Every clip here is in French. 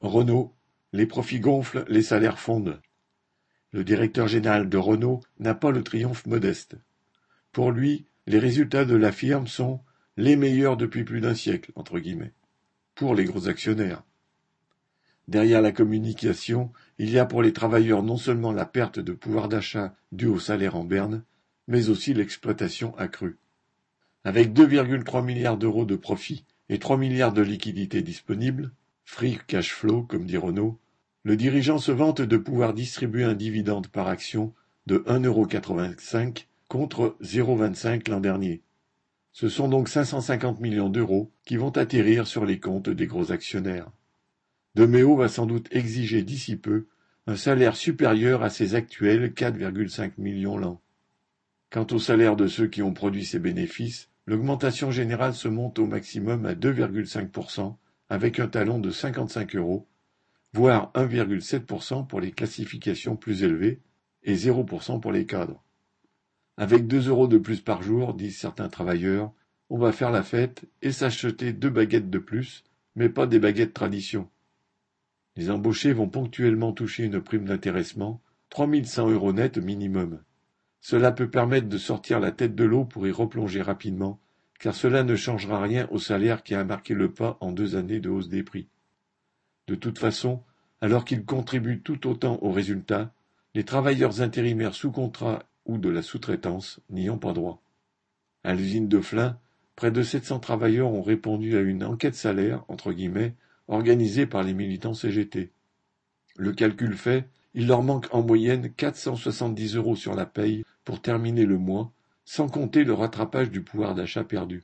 Renault, les profits gonflent, les salaires fondent. Le directeur général de Renault n'a pas le triomphe modeste. Pour lui, les résultats de la firme sont les meilleurs depuis plus d'un siècle, entre guillemets, pour les gros actionnaires. Derrière la communication, il y a pour les travailleurs non seulement la perte de pouvoir d'achat due au salaire en berne, mais aussi l'exploitation accrue. Avec 2,3 milliards d'euros de profit et 3 milliards de liquidités disponibles, free cash flow comme dit Renault, le dirigeant se vante de pouvoir distribuer un dividende par action de 1,85€ contre 0,25 l'an dernier. Ce sont donc 550 millions d'euros qui vont atterrir sur les comptes des gros actionnaires. Deméo va sans doute exiger d'ici peu un salaire supérieur à ses actuels 4,5 millions l'an. Quant au salaire de ceux qui ont produit ces bénéfices, L'augmentation générale se monte au maximum à 2,5% avec un talon de 55 euros, voire 1,7% pour les classifications plus élevées et 0% pour les cadres. Avec 2 euros de plus par jour, disent certains travailleurs, on va faire la fête et s'acheter deux baguettes de plus, mais pas des baguettes tradition. Les embauchés vont ponctuellement toucher une prime d'intéressement, 3100 euros net minimum. Cela peut permettre de sortir la tête de l'eau pour y replonger rapidement, car cela ne changera rien au salaire qui a marqué le pas en deux années de hausse des prix. De toute façon, alors qu'ils contribuent tout autant aux résultats, les travailleurs intérimaires sous contrat ou de la sous-traitance n'y ont pas droit. À l'usine de Flins, près de 700 travailleurs ont répondu à une enquête salaire, entre guillemets, organisée par les militants CGT. Le calcul fait, il leur manque en moyenne 470 euros sur la paye pour terminer le mois, sans compter le rattrapage du pouvoir d'achat perdu.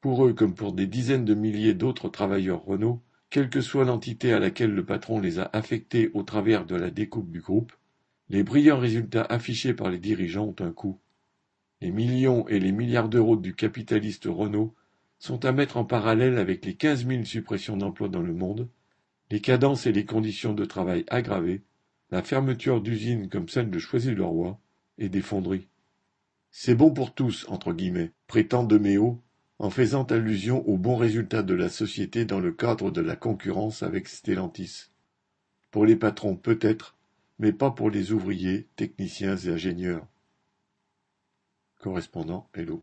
Pour eux comme pour des dizaines de milliers d'autres travailleurs Renault, quelle que soit l'entité à laquelle le patron les a affectés au travers de la découpe du groupe, les brillants résultats affichés par les dirigeants ont un coût. Les millions et les milliards d'euros du capitaliste Renault sont à mettre en parallèle avec les quinze mille suppressions d'emplois dans le monde, les cadences et les conditions de travail aggravées, la fermeture d'usines comme celle de Choisy-le-Roi et des fonderies. C'est bon pour tous, entre guillemets, prétend Deméo, en faisant allusion aux bons résultats de la société dans le cadre de la concurrence avec Stellantis. Pour les patrons peut-être, mais pas pour les ouvriers, techniciens et ingénieurs. Correspondant Hello.